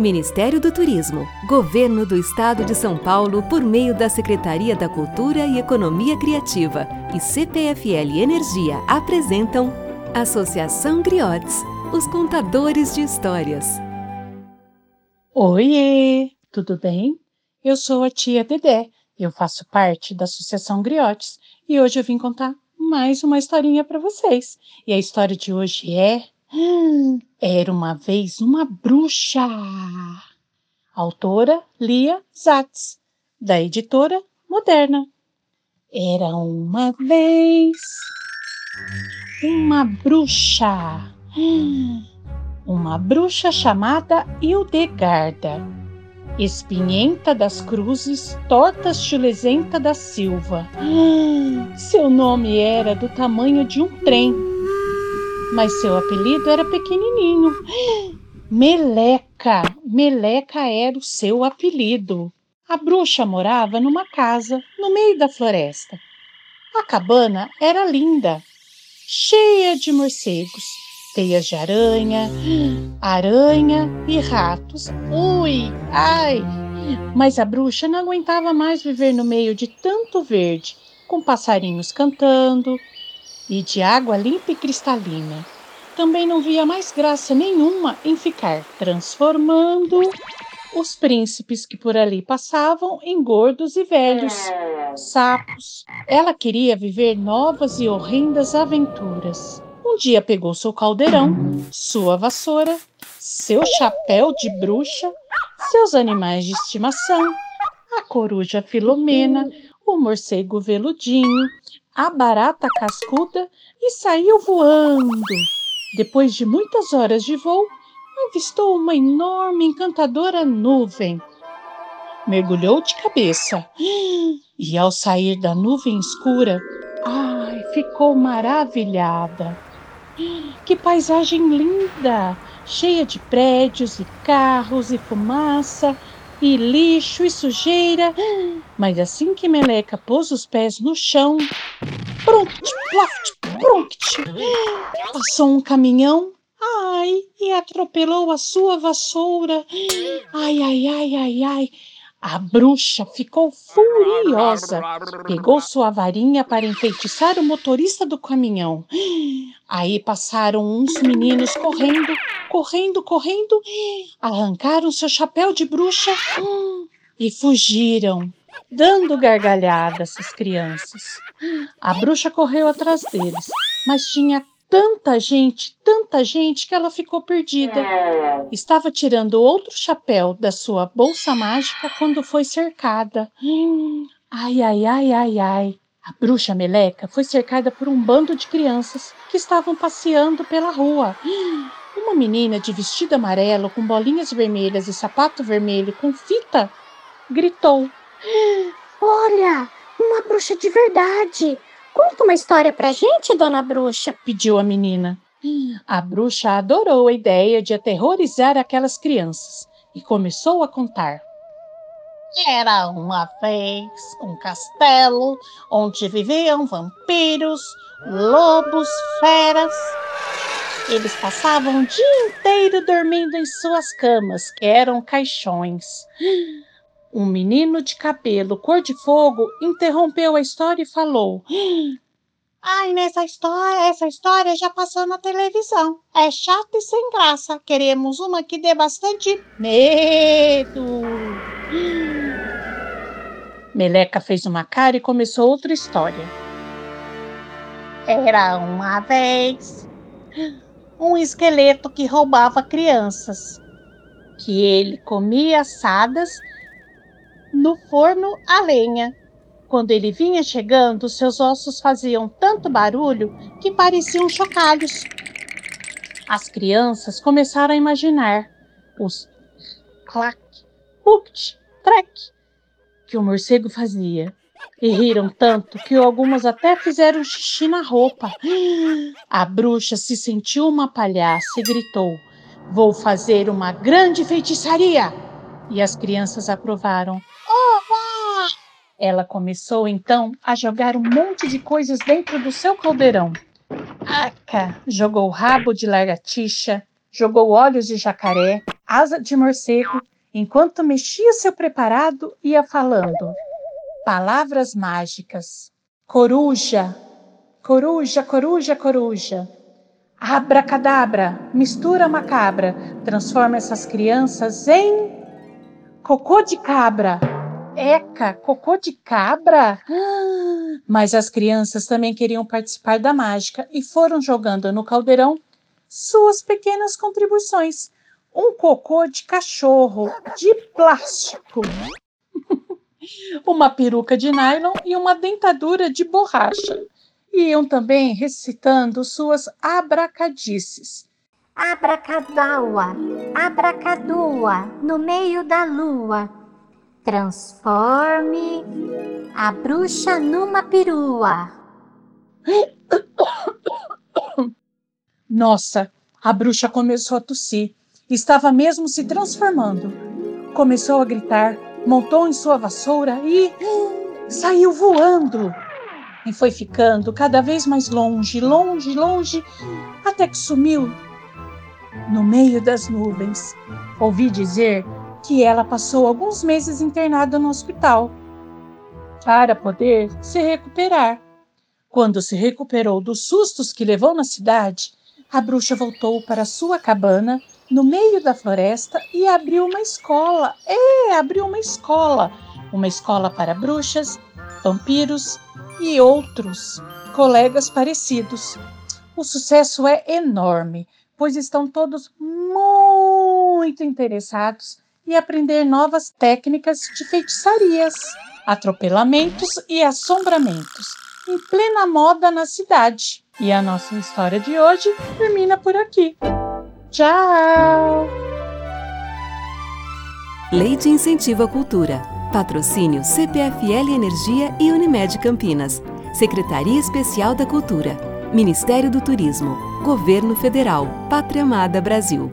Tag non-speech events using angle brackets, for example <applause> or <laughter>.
Ministério do Turismo, Governo do Estado de São Paulo, por meio da Secretaria da Cultura e Economia Criativa e CPFL Energia apresentam Associação Griotes, os contadores de histórias. Oiê, tudo bem? Eu sou a tia Dedé, eu faço parte da Associação Griotes e hoje eu vim contar mais uma historinha para vocês. E a história de hoje é era uma vez uma bruxa. Autora Lia Zatz, da editora Moderna. Era uma vez uma bruxa. Uma bruxa chamada Hildegarda, espinhenta das cruzes, tortas chulesenta da Silva. Seu nome era do tamanho de um trem mas seu apelido era pequenininho. Meleca, Meleca era o seu apelido. A bruxa morava numa casa no meio da floresta. A cabana era linda, cheia de morcegos, teias de aranha, aranha e ratos. Ui, ai! Mas a bruxa não aguentava mais viver no meio de tanto verde, com passarinhos cantando, e de água limpa e cristalina. Também não via mais graça nenhuma em ficar transformando os príncipes que por ali passavam em gordos e velhos, sapos. Ela queria viver novas e horrendas aventuras. Um dia pegou seu caldeirão, sua vassoura, seu chapéu de bruxa, seus animais de estimação, a coruja Filomena, o morcego veludinho, a barata cascuda e saiu voando. Depois de muitas horas de voo, avistou uma enorme encantadora nuvem. Mergulhou de cabeça <gasps> e, ao sair da nuvem escura, ai, ficou maravilhada. <gasps> Que paisagem linda! Cheia de prédios e carros e fumaça e lixo e sujeira. Mas assim que Meleca pôs os pés no chão, prunct, plaft, prunct, passou um caminhão, ai, e atropelou a sua vassoura. Ai, ai, ai, ai, ai. A bruxa ficou furiosa. Pegou sua varinha para enfeitiçar o motorista do caminhão. Aí passaram uns meninos correndo, correndo, correndo, arrancaram seu chapéu de bruxa e fugiram, dando gargalhadas às crianças. A bruxa correu atrás deles, mas tinha tanta gente, tanta gente que ela ficou perdida. Estava tirando outro chapéu da sua bolsa mágica quando foi cercada. Ai, ai, ai, ai, ai. A bruxa meleca foi cercada por um bando de crianças que estavam passeando pela rua. Uma menina de vestido amarelo com bolinhas vermelhas e sapato vermelho com fita gritou: Olha, uma bruxa de verdade! Conta uma história pra gente, dona bruxa, pediu a menina. A bruxa adorou a ideia de aterrorizar aquelas crianças e começou a contar. Era uma vez um castelo onde viviam vampiros, lobos, feras. Eles passavam o dia inteiro dormindo em suas camas, que eram caixões. Um menino de cabelo cor de fogo interrompeu a história e falou: Ai, nessa história, essa história já passou na televisão. É chata e sem graça. Queremos uma que dê bastante medo. Meleca fez uma cara e começou outra história. Era uma vez um esqueleto que roubava crianças, que ele comia assadas no forno a lenha. Quando ele vinha chegando, seus ossos faziam tanto barulho que pareciam chocalhos. As crianças começaram a imaginar os clac, puct, trec que o morcego fazia. E riram tanto que algumas até fizeram xixi na roupa. <gasps> A bruxa se sentiu uma palhaça e gritou: Vou fazer uma grande feitiçaria! E as crianças aprovaram. Ela começou então a jogar um monte de coisas dentro do seu caldeirão. Aca jogou rabo de lagartixa, jogou olhos de jacaré, asa de morcego, enquanto mexia seu preparado, ia falando palavras mágicas. Coruja, coruja, coruja, coruja. Abracadabra, mistura macabra, transforma essas crianças em cocô de cabra. Eca, cocô de cabra? <gasps> Mas as crianças também queriam participar da mágica e foram jogando no caldeirão suas pequenas contribuições. Um cocô de cachorro de plástico, <laughs> uma peruca de nylon e uma dentadura de borracha iam também recitando suas abracadices. Abracadaua, abracadua, no meio da lua. Transforme a bruxa numa perua. <coughs> Nossa, a bruxa começou a tossir. Estava mesmo se transformando. Começou a gritar, montou em sua vassoura e saiu voando e foi ficando cada vez mais longe, longe, longe, até que sumiu no meio das nuvens. Ouvi dizer que ela passou alguns meses internada no hospital para poder se recuperar. Quando se recuperou dos sustos que levou na cidade, a bruxa voltou para sua cabana no meio da floresta e abriu uma escola. É, abriu uma escola. Uma escola para bruxas, vampiros e outros colegas parecidos. O sucesso é enorme, pois estão todos muito interessados em aprender novas técnicas de feitiçarias, atropelamentos e assombramentos, em plena moda na cidade. E a nossa história de hoje termina por aqui. Tchau! Lei de Incentivo à Cultura. Patrocínio CPFL Energia e Unimed Campinas. Secretaria Especial da Cultura. Ministério do Turismo. Governo Federal. Pátria Amada Brasil.